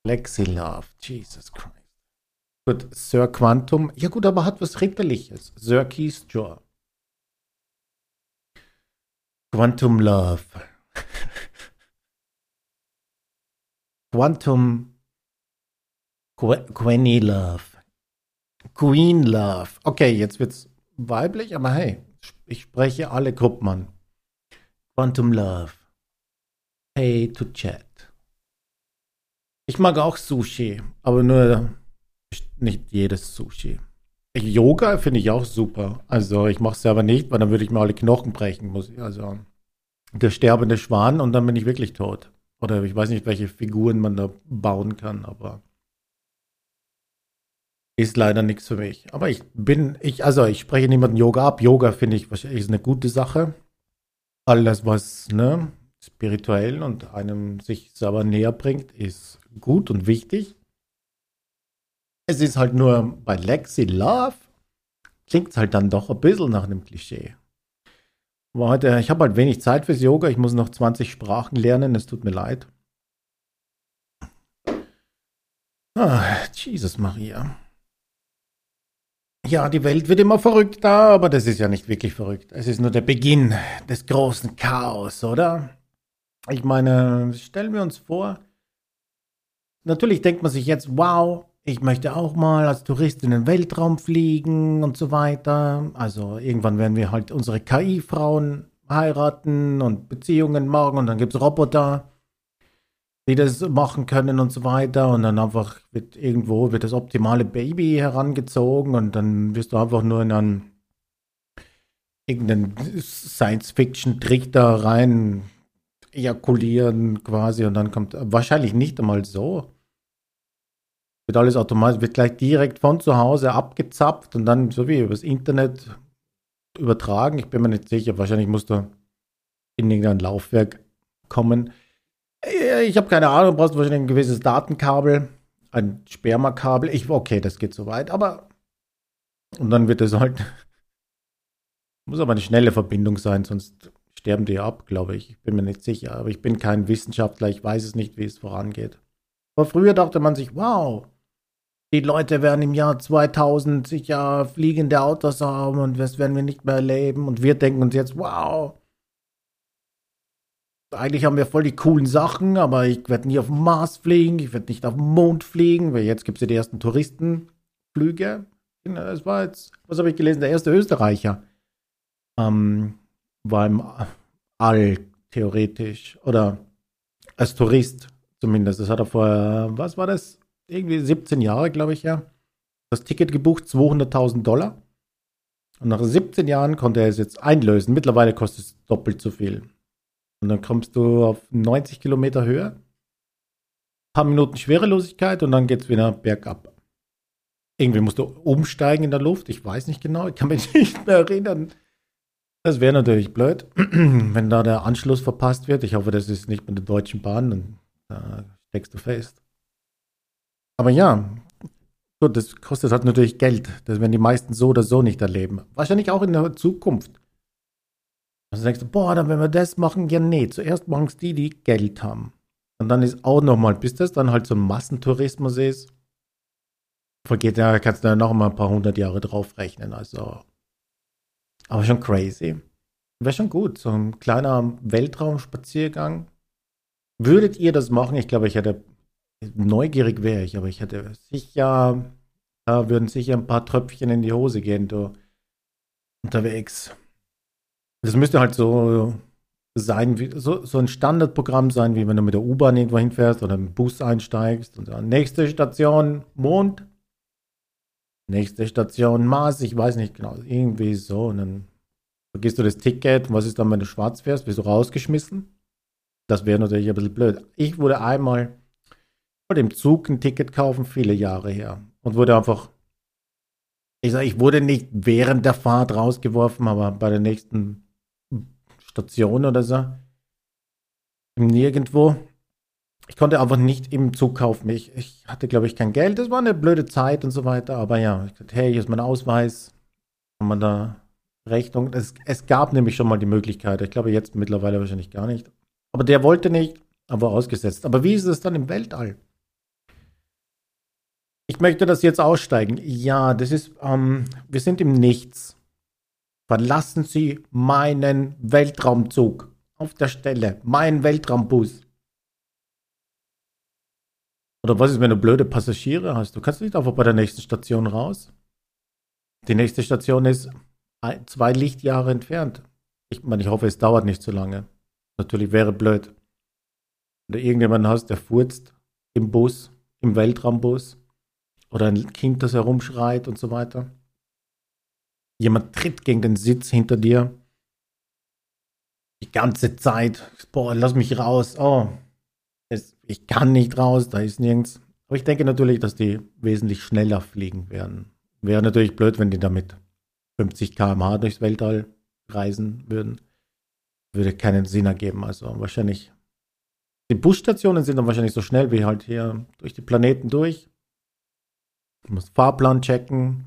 Lexi Love. Jesus Christ. Gut, Sir Quantum. Ja gut, aber hat was Ritterliches. Sir Keysjaw. Quantum Love. Quantum Quenny Love. Queen Love. Okay, jetzt wird's weiblich, aber hey, ich spreche alle Gruppen an. Quantum Love. Pay to Chat. Ich mag auch Sushi, aber nur nicht jedes Sushi. Yoga finde ich auch super. Also ich mache es selber nicht, weil dann würde ich mir alle Knochen brechen. Muss also der sterbende Schwan und dann bin ich wirklich tot. Oder ich weiß nicht, welche Figuren man da bauen kann, aber ist leider nichts für mich. Aber ich bin, ich, also ich spreche niemanden Yoga ab. Yoga finde ich wahrscheinlich ist eine gute Sache. Alles, was ne, spirituell und einem sich selber näher bringt, ist gut und wichtig. Es ist halt nur bei Lexi Love klingt es halt dann doch ein bisschen nach einem Klischee. Aber heute, ich habe halt wenig Zeit fürs Yoga. Ich muss noch 20 Sprachen lernen. Es tut mir leid. Ah, Jesus Maria. Ja, die Welt wird immer verrückter, aber das ist ja nicht wirklich verrückt. Es ist nur der Beginn des großen Chaos, oder? Ich meine, stellen wir uns vor, natürlich denkt man sich jetzt, wow, ich möchte auch mal als Tourist in den Weltraum fliegen und so weiter. Also irgendwann werden wir halt unsere KI-Frauen heiraten und Beziehungen machen und dann gibt es Roboter, die das machen können und so weiter. Und dann einfach wird irgendwo wird das optimale Baby herangezogen und dann wirst du einfach nur in einen irgendeinen Science-Fiction-Trick da rein ejakulieren quasi und dann kommt wahrscheinlich nicht einmal so wird alles automatisch, wird gleich direkt von zu Hause abgezapft und dann so wie übers Internet übertragen. Ich bin mir nicht sicher. Wahrscheinlich muss da in irgendein Laufwerk kommen. Ich habe keine Ahnung, du brauchst wahrscheinlich ein gewisses Datenkabel, ein Spermakabel. Ich, okay, das geht so weit, aber und dann wird es halt, muss aber eine schnelle Verbindung sein, sonst sterben die ab, glaube ich. Ich bin mir nicht sicher, aber ich bin kein Wissenschaftler, ich weiß es nicht, wie es vorangeht. Aber früher dachte man sich, wow, die Leute werden im Jahr 2000 sicher fliegende Autos haben und das werden wir nicht mehr erleben. Und wir denken uns jetzt, wow, eigentlich haben wir voll die coolen Sachen, aber ich werde nie auf den Mars fliegen, ich werde nicht auf den Mond fliegen, weil jetzt gibt es ja die ersten Touristenflüge. Es war jetzt, was habe ich gelesen, der erste Österreicher ähm, war im All theoretisch oder als Tourist zumindest. Das hat er vor, was war das? irgendwie 17 Jahre, glaube ich, ja. Das Ticket gebucht, 200.000 Dollar. Und nach 17 Jahren konnte er es jetzt einlösen. Mittlerweile kostet es doppelt so viel. Und dann kommst du auf 90 Kilometer Höhe, paar Minuten Schwerelosigkeit und dann geht es wieder bergab. Irgendwie musst du umsteigen in der Luft. Ich weiß nicht genau, ich kann mich nicht mehr erinnern. Das wäre natürlich blöd, wenn da der Anschluss verpasst wird. Ich hoffe, das ist nicht mit der Deutschen Bahn, dann da steckst du fest. Aber ja, gut, das kostet halt natürlich Geld. Das werden die meisten so oder so nicht erleben. Wahrscheinlich auch in der Zukunft. Also denkst du, boah, dann wenn wir das machen, ja nee, zuerst machen es die, die Geld haben. Und dann ist auch nochmal, bis das dann halt so ein Massentourismus ist, vergeht ja, kannst du ja noch mal ein paar hundert Jahre draufrechnen. Also, aber schon crazy. Wäre schon gut, so ein kleiner Weltraumspaziergang. Würdet ihr das machen? Ich glaube, ich hätte neugierig wäre ich, aber ich hätte sicher, da würden sicher ein paar Tröpfchen in die Hose gehen, du unterwegs. Das müsste halt so sein, wie, so, so ein Standardprogramm sein, wie wenn du mit der U-Bahn irgendwo hinfährst oder im Bus einsteigst und dann nächste Station Mond, nächste Station Mars, ich weiß nicht genau, irgendwie so und dann vergisst du das Ticket, was ist dann, wenn du schwarz fährst, wirst du rausgeschmissen? Das wäre natürlich ein bisschen blöd. Ich wurde einmal wollte im Zug ein Ticket kaufen, viele Jahre her. Und wurde einfach, ich sage, ich wurde nicht während der Fahrt rausgeworfen, aber bei der nächsten Station oder so, nirgendwo. Ich konnte einfach nicht im Zug kaufen. Ich, ich hatte, glaube ich, kein Geld. Das war eine blöde Zeit und so weiter. Aber ja, ich dachte, hey, hier ist mein Ausweis. Kann man da Rechnung. Es, es gab nämlich schon mal die Möglichkeit. Ich glaube, jetzt mittlerweile wahrscheinlich gar nicht. Aber der wollte nicht, aber ausgesetzt. Aber wie ist es dann im Weltall? Ich möchte das jetzt aussteigen. Ja, das ist, ähm, wir sind im Nichts. Verlassen Sie meinen Weltraumzug. Auf der Stelle. Mein Weltraumbus. Oder was ist, wenn du blöde Passagiere hast? Du kannst nicht einfach bei der nächsten Station raus. Die nächste Station ist zwei Lichtjahre entfernt. Ich meine, ich hoffe, es dauert nicht so lange. Natürlich wäre blöd. Wenn du irgendjemanden hast, der furzt im Bus, im Weltraumbus, oder ein Kind, das herumschreit und so weiter. Jemand tritt gegen den Sitz hinter dir. Die ganze Zeit. Boah, lass mich raus. Oh, es, ich kann nicht raus, da ist nirgends. Aber ich denke natürlich, dass die wesentlich schneller fliegen werden. Wäre natürlich blöd, wenn die damit 50 km/h durchs Weltall reisen würden. Würde keinen Sinn ergeben. Also wahrscheinlich. Die Busstationen sind dann wahrscheinlich so schnell wie halt hier durch die Planeten durch. Du musst Fahrplan checken.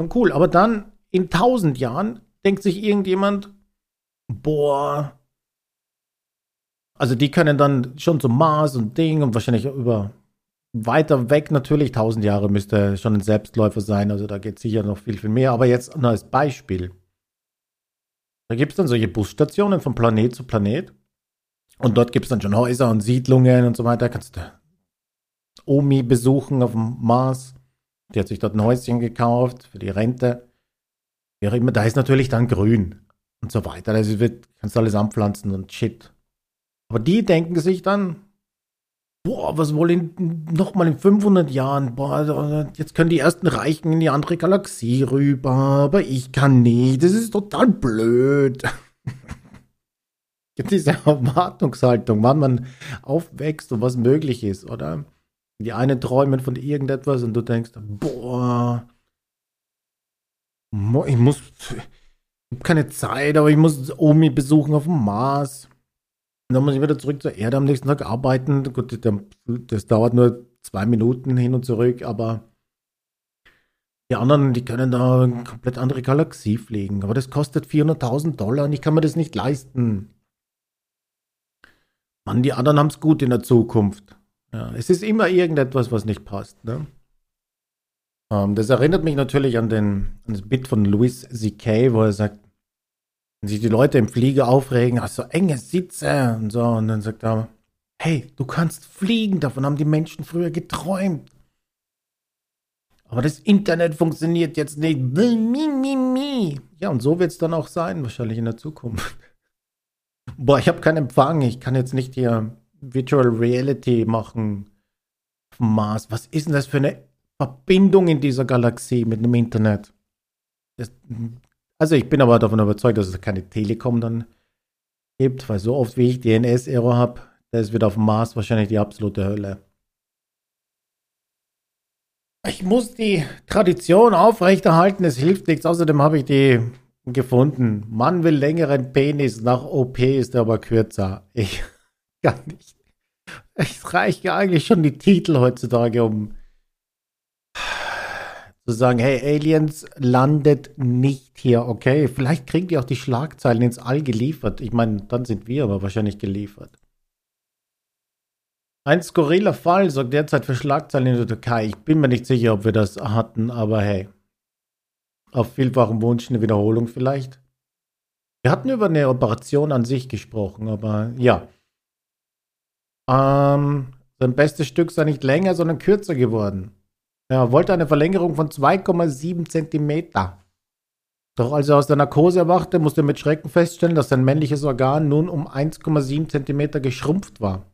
Schon cool. Aber dann in tausend Jahren denkt sich irgendjemand, boah. Also die können dann schon zum Mars und Ding und wahrscheinlich über weiter weg natürlich, tausend Jahre müsste schon ein Selbstläufer sein, also da geht sicher noch viel, viel mehr. Aber jetzt nur als Beispiel. Da gibt es dann solche Busstationen von Planet zu Planet. Und dort gibt es dann schon Häuser und Siedlungen und so weiter. Kannst du Omi besuchen auf dem Mars. Die hat sich dort ein Häuschen gekauft für die Rente. Wie auch immer, da ist natürlich dann grün und so weiter. Also wird, kannst du alles anpflanzen und shit. Aber die denken sich dann, boah, was wohl in, noch mal in 500 Jahren, boah, jetzt können die ersten Reichen in die andere Galaxie rüber, aber ich kann nicht, das ist total blöd. Diese Erwartungshaltung, wann man aufwächst und was möglich ist, oder? Die einen träumen von irgendetwas und du denkst, boah, ich muss, ich habe keine Zeit, aber ich muss Omi besuchen auf dem Mars. Und dann muss ich wieder zurück zur Erde am nächsten Tag arbeiten. Gut, das dauert nur zwei Minuten hin und zurück, aber die anderen, die können da eine komplett andere Galaxie fliegen. Aber das kostet 400.000 Dollar und ich kann mir das nicht leisten. Mann, die anderen haben es gut in der Zukunft. Ja, es ist immer irgendetwas, was nicht passt. Ne? Ähm, das erinnert mich natürlich an, den, an das Bit von Louis C.K., wo er sagt, wenn sich die Leute im Flieger aufregen, hast so enge Sitze und so, und dann sagt er, hey, du kannst fliegen, davon haben die Menschen früher geträumt. Aber das Internet funktioniert jetzt nicht. Ja, und so wird es dann auch sein, wahrscheinlich in der Zukunft. Boah, ich habe keinen Empfang, ich kann jetzt nicht hier Virtual Reality machen auf dem Mars. Was ist denn das für eine Verbindung in dieser Galaxie mit dem Internet? Das, also ich bin aber davon überzeugt, dass es keine Telekom dann gibt, weil so oft wie ich DNS-Error habe, das wird auf dem Mars wahrscheinlich die absolute Hölle. Ich muss die Tradition aufrechterhalten, es hilft nichts. Außerdem habe ich die gefunden. Mann will längeren Penis, nach OP ist er aber kürzer. Ich gar nicht. Es reicht ja eigentlich schon die Titel heutzutage, um zu sagen, hey, Aliens landet nicht hier, okay? Vielleicht kriegen die auch die Schlagzeilen ins All geliefert. Ich meine, dann sind wir aber wahrscheinlich geliefert. Ein skurriler Fall sorgt derzeit für Schlagzeilen in der Türkei. Ich bin mir nicht sicher, ob wir das hatten, aber hey. Auf vielfachen Wunsch eine Wiederholung vielleicht. Wir hatten über eine Operation an sich gesprochen, aber ja. Ähm, sein bestes Stück sei nicht länger, sondern kürzer geworden. Er wollte eine Verlängerung von 2,7 Zentimeter. Doch als er aus der Narkose erwachte, musste er mit Schrecken feststellen, dass sein männliches Organ nun um 1,7 Zentimeter geschrumpft war.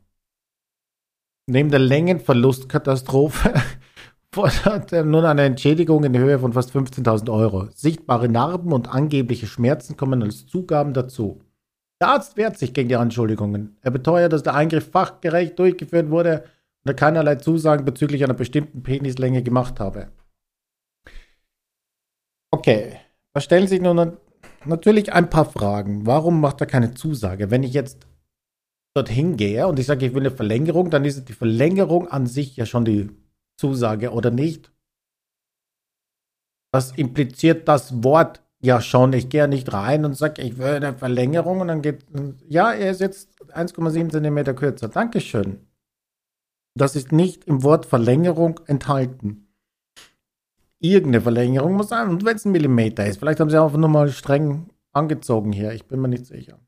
Neben der Längenverlustkatastrophe fordert er nun eine Entschädigung in Höhe von fast 15.000 Euro. Sichtbare Narben und angebliche Schmerzen kommen als Zugaben dazu. Der Arzt wehrt sich gegen die Anschuldigungen. Er beteuert, dass der Eingriff fachgerecht durchgeführt wurde und er keinerlei Zusagen bezüglich einer bestimmten Penislänge gemacht habe. Okay, da stellen sich nun natürlich ein paar Fragen. Warum macht er keine Zusage? Wenn ich jetzt dorthin gehe und ich sage, ich will eine Verlängerung, dann ist die Verlängerung an sich ja schon die Zusage oder nicht. Das impliziert das Wort ja schon, ich gehe nicht rein und sage, ich will eine Verlängerung und dann geht, ja, er ist jetzt 1,7 cm kürzer. Dankeschön. Das ist nicht im Wort Verlängerung enthalten. Irgendeine Verlängerung muss sein. Und wenn es ein Millimeter ist, vielleicht haben sie auch nur mal streng angezogen hier. Ich bin mir nicht sicher.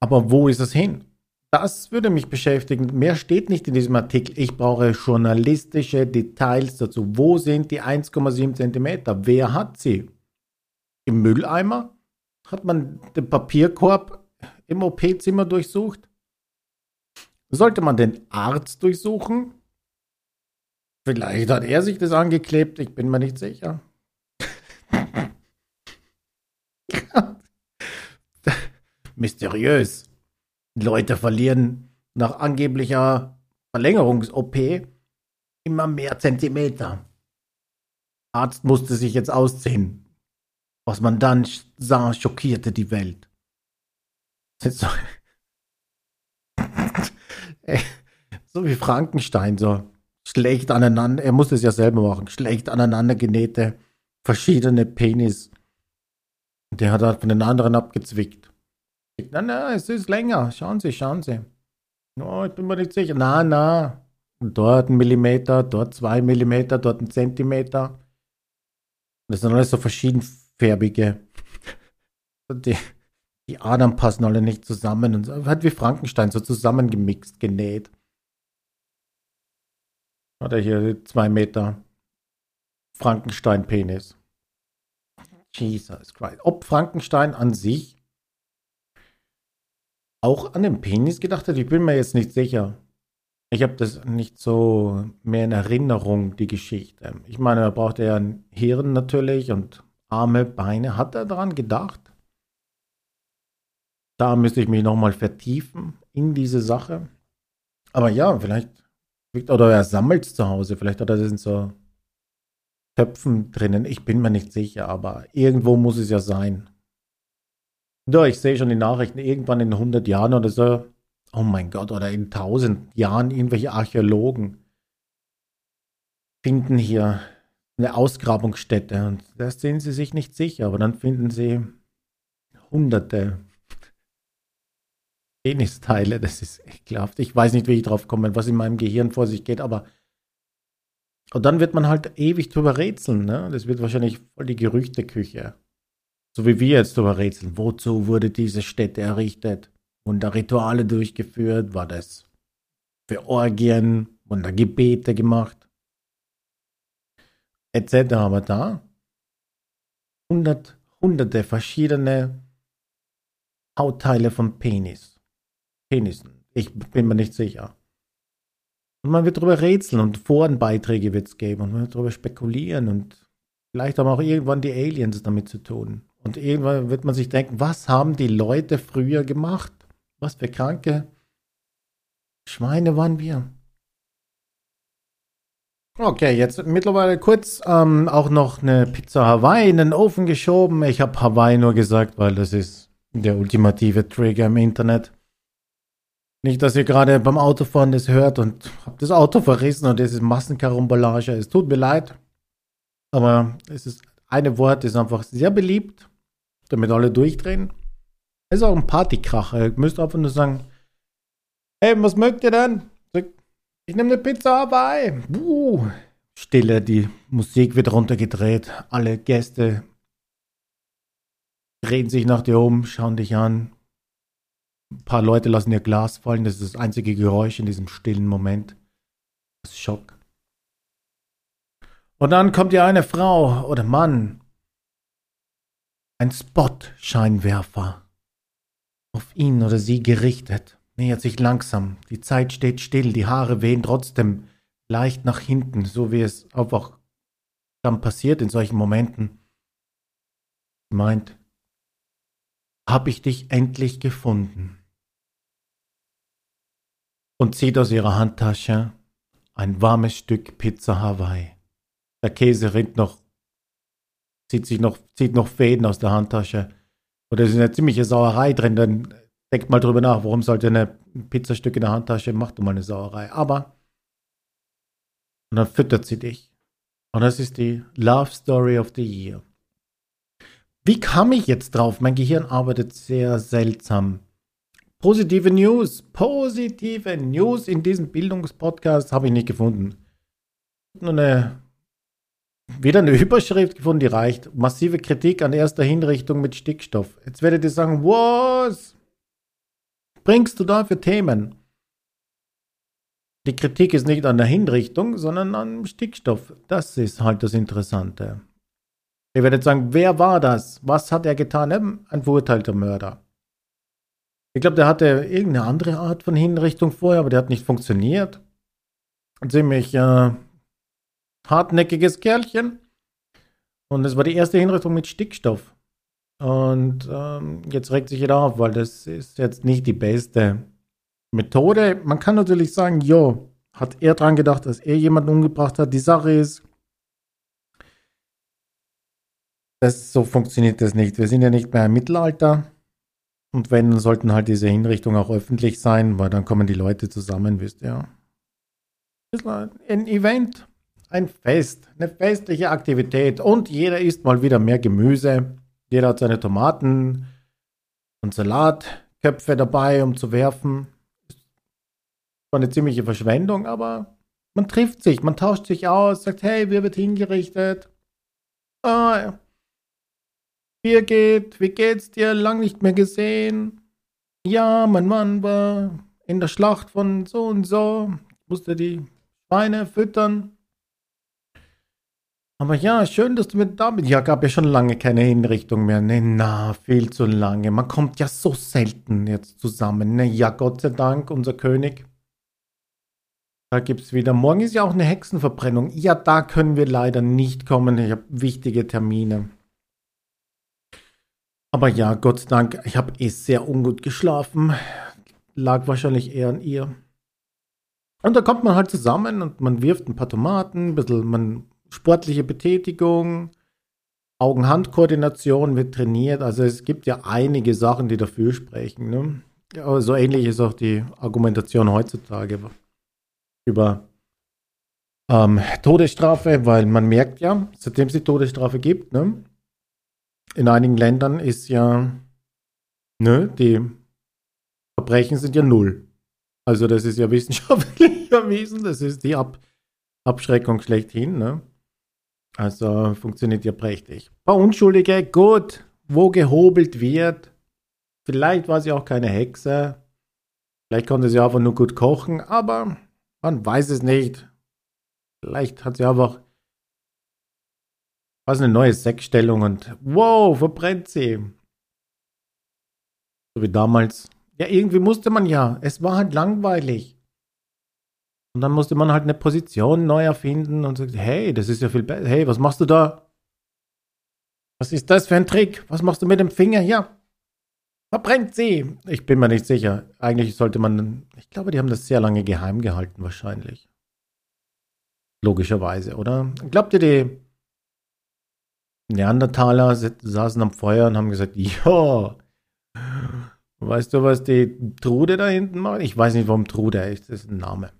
Aber wo ist es hin? Das würde mich beschäftigen. Mehr steht nicht in diesem Artikel. Ich brauche journalistische Details dazu. Wo sind die 1,7 Zentimeter? Wer hat sie? Im Mülleimer? Hat man den Papierkorb im OP-Zimmer durchsucht? Sollte man den Arzt durchsuchen? Vielleicht hat er sich das angeklebt, ich bin mir nicht sicher. Mysteriös. Leute verlieren nach angeblicher Verlängerungs-OP immer mehr Zentimeter. Arzt musste sich jetzt ausziehen. Was man dann sah, schockierte die Welt. So, so wie Frankenstein, so schlecht aneinander, er musste es ja selber machen, schlecht aneinander genähte verschiedene Penis. Der hat halt von den anderen abgezwickt. Nein, nein, es ist länger. Schauen Sie, schauen Sie. Oh, ich bin mir nicht sicher. Na, na. Dort ein Millimeter, dort zwei Millimeter, dort ein Zentimeter. Das sind alles so verschiedenfärbige. Die, die Adern passen alle nicht zusammen. Und so, wie Frankenstein, so zusammengemixt, genäht. Hat er hier zwei Meter Frankenstein-Penis. Jesus Christ. Ob Frankenstein an sich auch an den Penis gedacht hat, ich bin mir jetzt nicht sicher. Ich habe das nicht so mehr in Erinnerung, die Geschichte. Ich meine, er braucht ja ein Hirn natürlich und Arme, Beine. Hat er daran gedacht? Da müsste ich mich nochmal vertiefen in diese Sache. Aber ja, vielleicht, oder er sammelt es zu Hause, vielleicht hat er das in so Töpfen drinnen. Ich bin mir nicht sicher, aber irgendwo muss es ja sein. Ja, ich sehe schon die Nachrichten, irgendwann in 100 Jahren oder so, oh mein Gott, oder in 1000 Jahren irgendwelche Archäologen finden hier eine Ausgrabungsstätte und da sind sie sich nicht sicher, aber dann finden sie hunderte Penisteile, das ist ekelhaft. Ich weiß nicht, wie ich drauf komme, was in meinem Gehirn vor sich geht, aber und dann wird man halt ewig drüber rätseln, ne? Das wird wahrscheinlich voll die Gerüchteküche. So wie wir jetzt drüber rätseln. Wozu wurde diese Stätte errichtet? Und da Rituale durchgeführt? War das für Orgien? Und da Gebete gemacht? Etc. Aber da hundert, hunderte verschiedene Hautteile von Penis. Penissen. Ich bin mir nicht sicher. Und man wird darüber rätseln und Forenbeiträge wird es geben und man wird darüber spekulieren und vielleicht haben auch irgendwann die Aliens damit zu tun. Und irgendwann wird man sich denken, was haben die Leute früher gemacht? Was für kranke Schweine waren wir? Okay, jetzt mittlerweile kurz ähm, auch noch eine Pizza Hawaii in den Ofen geschoben. Ich habe Hawaii nur gesagt, weil das ist der ultimative Trigger im Internet. Nicht, dass ihr gerade beim Autofahren das hört und habt das Auto verrissen und das ist Massenkarambolage. Es tut mir leid. Aber es ist eine Wort, ist einfach sehr beliebt, damit alle durchdrehen. Es ist auch ein Partykracher. Ihr müsst einfach nur sagen, hey, was mögt ihr denn? Ich nehme eine Pizza Hawaii. Uh, Stille, die Musik wird runtergedreht. Alle Gäste drehen sich nach dir um, schauen dich an. Ein paar Leute lassen ihr Glas fallen. Das ist das einzige Geräusch in diesem stillen Moment. Das ist Schock. Und dann kommt ja eine Frau oder Mann. Ein Spot-Scheinwerfer. Auf ihn oder sie gerichtet. Nähert sich langsam. Die Zeit steht still. Die Haare wehen trotzdem leicht nach hinten, so wie es einfach dann passiert in solchen Momenten. Meint, hab ich dich endlich gefunden. Und zieht aus ihrer Handtasche ein warmes Stück Pizza Hawaii. Der Käse rinnt noch, zieht sich noch, zieht noch Fäden aus der Handtasche. Und da ist eine ziemliche Sauerei drin. Dann denkt mal drüber nach, warum sollte eine Pizzastück in der Handtasche, macht du mal eine Sauerei. Aber, und dann füttert sie dich. Und das ist die Love Story of the Year. Wie kam ich jetzt drauf? Mein Gehirn arbeitet sehr seltsam. Positive News, positive News in diesem Bildungspodcast habe ich nicht gefunden. Nur eine, wieder eine Überschrift gefunden, die reicht. Massive Kritik an erster Hinrichtung mit Stickstoff. Jetzt werdet ihr sagen, was bringst du da für Themen? Die Kritik ist nicht an der Hinrichtung, sondern am Stickstoff. Das ist halt das Interessante. Ihr werdet sagen, wer war das? Was hat er getan? Ein verurteilter Mörder. Ich glaube, der hatte irgendeine andere Art von Hinrichtung vorher, aber der hat nicht funktioniert. Ein ziemlich äh, hartnäckiges Kerlchen. Und es war die erste Hinrichtung mit Stickstoff. Und ähm, jetzt regt sich jeder auf, weil das ist jetzt nicht die beste Methode. Man kann natürlich sagen, jo, hat er dran gedacht, dass er jemanden umgebracht hat. Die Sache ist, das, so funktioniert das nicht. Wir sind ja nicht mehr im Mittelalter. Und wenn, dann sollten halt diese Hinrichtungen auch öffentlich sein, weil dann kommen die Leute zusammen, wisst ihr. Ein Event, ein Fest, eine festliche Aktivität und jeder isst mal wieder mehr Gemüse. Jeder hat seine Tomaten und Salatköpfe dabei, um zu werfen. War eine ziemliche Verschwendung, aber man trifft sich, man tauscht sich aus, sagt, hey, wer wird hingerichtet? Ah, wie geht, wie geht's dir? Lang nicht mehr gesehen. Ja, mein Mann war in der Schlacht von so und so. Musste die Schweine füttern. Aber ja, schön, dass du mit da bist. Ja, gab ja schon lange keine Hinrichtung mehr. Ne, na, viel zu lange. Man kommt ja so selten jetzt zusammen. Ne, ja, Gott sei Dank, unser König. Da gibt's wieder. Morgen ist ja auch eine Hexenverbrennung. Ja, da können wir leider nicht kommen. Ich habe wichtige Termine. Aber ja, Gott sei Dank, ich habe eh sehr ungut geschlafen. Lag wahrscheinlich eher an ihr. Und da kommt man halt zusammen und man wirft ein paar Tomaten, ein bisschen man, sportliche Betätigung, Augen-Hand-Koordination wird trainiert. Also es gibt ja einige Sachen, die dafür sprechen. Ne? Ja, so ähnlich ist auch die Argumentation heutzutage über ähm, Todesstrafe, weil man merkt ja, seitdem es die Todesstrafe gibt, ne, in einigen Ländern ist ja, ne, die Verbrechen sind ja null. Also das ist ja wissenschaftlich erwiesen, das ist die Ab Abschreckung schlechthin, ne? Also funktioniert ja prächtig. Ein paar Unschuldige, gut, wo gehobelt wird. Vielleicht war sie auch keine Hexe. Vielleicht konnte sie einfach nur gut kochen, aber man weiß es nicht. Vielleicht hat sie einfach was eine neue Sexstellung und wow, verbrennt sie. So wie damals. Ja, irgendwie musste man ja. Es war halt langweilig. Und dann musste man halt eine Position neu erfinden und sagt, hey, das ist ja viel besser. Hey, was machst du da? Was ist das für ein Trick? Was machst du mit dem Finger? Ja. Verbrennt sie. Ich bin mir nicht sicher. Eigentlich sollte man, ich glaube, die haben das sehr lange geheim gehalten, wahrscheinlich. Logischerweise, oder? Glaubt ihr, die Neandertaler saßen am Feuer und haben gesagt, ja, weißt du, was die Trude da hinten macht? Ich weiß nicht, warum Trude ist, das ist ein Name.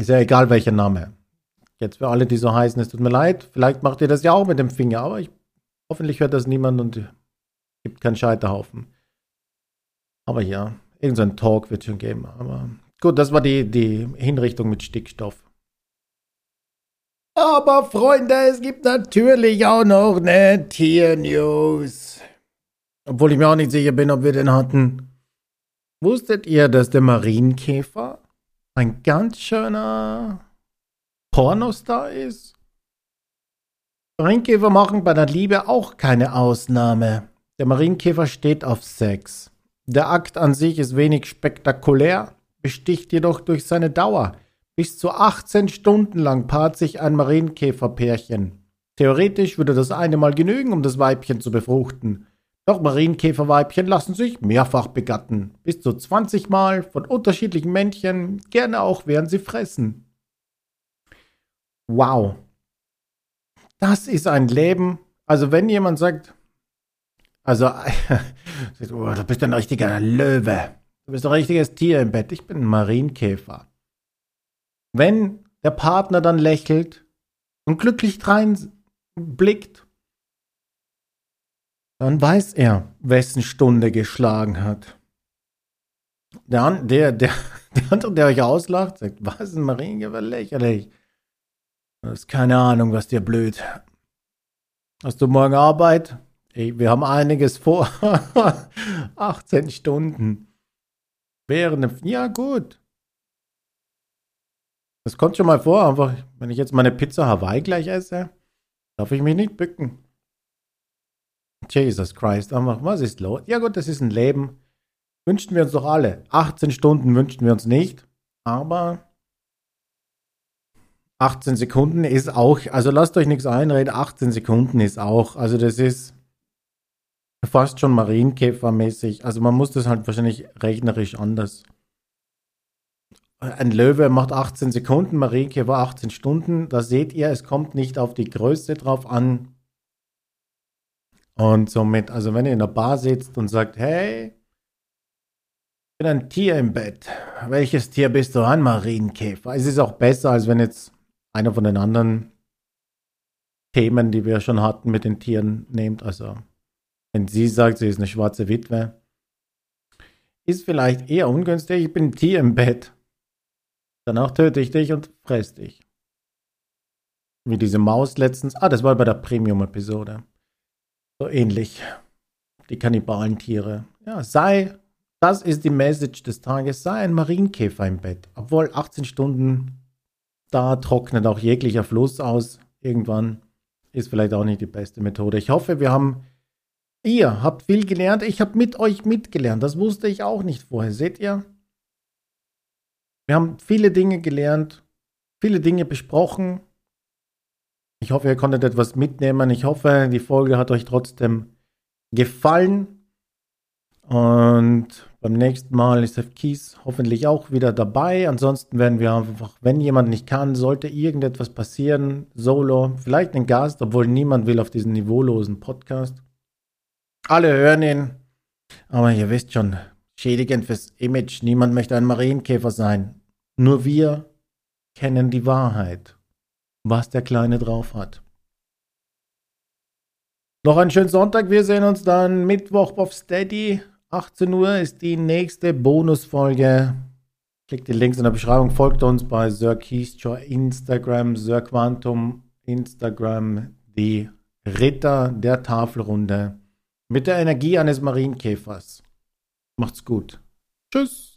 Ist ja egal, welcher Name. Jetzt für alle, die so heißen, es tut mir leid, vielleicht macht ihr das ja auch mit dem Finger, aber ich, hoffentlich hört das niemand und gibt keinen Scheiterhaufen. Aber ja, irgendein Talk wird schon geben. Aber gut, das war die, die Hinrichtung mit Stickstoff. Aber Freunde, es gibt natürlich auch noch eine Tiernews. Obwohl ich mir auch nicht sicher bin, ob wir den hatten. Wusstet ihr, dass der Marienkäfer ein ganz schöner Pornostar ist? Marienkäfer machen bei der Liebe auch keine Ausnahme. Der Marienkäfer steht auf Sex. Der Akt an sich ist wenig spektakulär, besticht jedoch durch seine Dauer. Bis zu 18 Stunden lang paart sich ein Marienkäferpärchen. Theoretisch würde das eine Mal genügen, um das Weibchen zu befruchten. Doch Marienkäferweibchen lassen sich mehrfach begatten. Bis zu 20 Mal von unterschiedlichen Männchen, gerne auch während sie fressen. Wow. Das ist ein Leben. Also wenn jemand sagt, also, oh, du bist ein richtiger Löwe. Du bist ein richtiges Tier im Bett. Ich bin ein Marienkäfer. Wenn der Partner dann lächelt und glücklich blickt, dann weiß er, wessen Stunde geschlagen hat. Der, der, der, der andere, der euch auslacht, sagt, was ist Mariengewehr lächerlich. Du hast keine Ahnung, was dir blüht. Hast du morgen Arbeit? Ey, wir haben einiges vor. 18 Stunden. Während, ja gut. Das kommt schon mal vor, einfach, wenn ich jetzt meine Pizza Hawaii gleich esse, darf ich mich nicht bücken. Jesus Christ, was ist los? Ja gut, das ist ein Leben. Wünschten wir uns doch alle. 18 Stunden wünschten wir uns nicht, aber 18 Sekunden ist auch, also lasst euch nichts einreden, 18 Sekunden ist auch, also das ist fast schon Marienkäfermäßig. Also man muss das halt wahrscheinlich rechnerisch anders. Ein Löwe macht 18 Sekunden, Marienkäfer 18 Stunden. Da seht ihr, es kommt nicht auf die Größe drauf an. Und somit, also wenn ihr in der Bar sitzt und sagt, hey, ich bin ein Tier im Bett. Welches Tier bist du an, Marienkäfer? Es ist auch besser, als wenn jetzt einer von den anderen Themen, die wir schon hatten mit den Tieren, nehmt. Also, wenn sie sagt, sie ist eine schwarze Witwe, ist vielleicht eher ungünstig. Ich bin ein Tier im Bett. Danach töte ich dich und fress dich. Wie diese Maus letztens. Ah, das war bei der Premium-Episode. So ähnlich. Die Kannibalen-Tiere. Ja, sei, das ist die Message des Tages, sei ein Marienkäfer im Bett. Obwohl 18 Stunden da trocknet auch jeglicher Fluss aus. Irgendwann ist vielleicht auch nicht die beste Methode. Ich hoffe, wir haben, ihr habt viel gelernt. Ich habe mit euch mitgelernt. Das wusste ich auch nicht vorher. Seht ihr? Wir haben viele Dinge gelernt, viele Dinge besprochen. Ich hoffe, ihr konntet etwas mitnehmen. Ich hoffe, die Folge hat euch trotzdem gefallen. Und beim nächsten Mal ist F. Kies hoffentlich auch wieder dabei. Ansonsten werden wir einfach, wenn jemand nicht kann, sollte irgendetwas passieren, solo, vielleicht ein Gast, obwohl niemand will auf diesen niveaulosen Podcast. Alle hören ihn, aber ihr wisst schon, schädigend fürs Image. Niemand möchte ein Marienkäfer sein. Nur wir kennen die Wahrheit, was der Kleine drauf hat. Noch einen schönen Sonntag. Wir sehen uns dann Mittwoch auf Steady. 18 Uhr ist die nächste Bonusfolge. Klickt die Links in der Beschreibung, folgt uns bei Sir Keystra Instagram, Sir Quantum Instagram, die Ritter der Tafelrunde mit der Energie eines Marienkäfers. Macht's gut. Tschüss.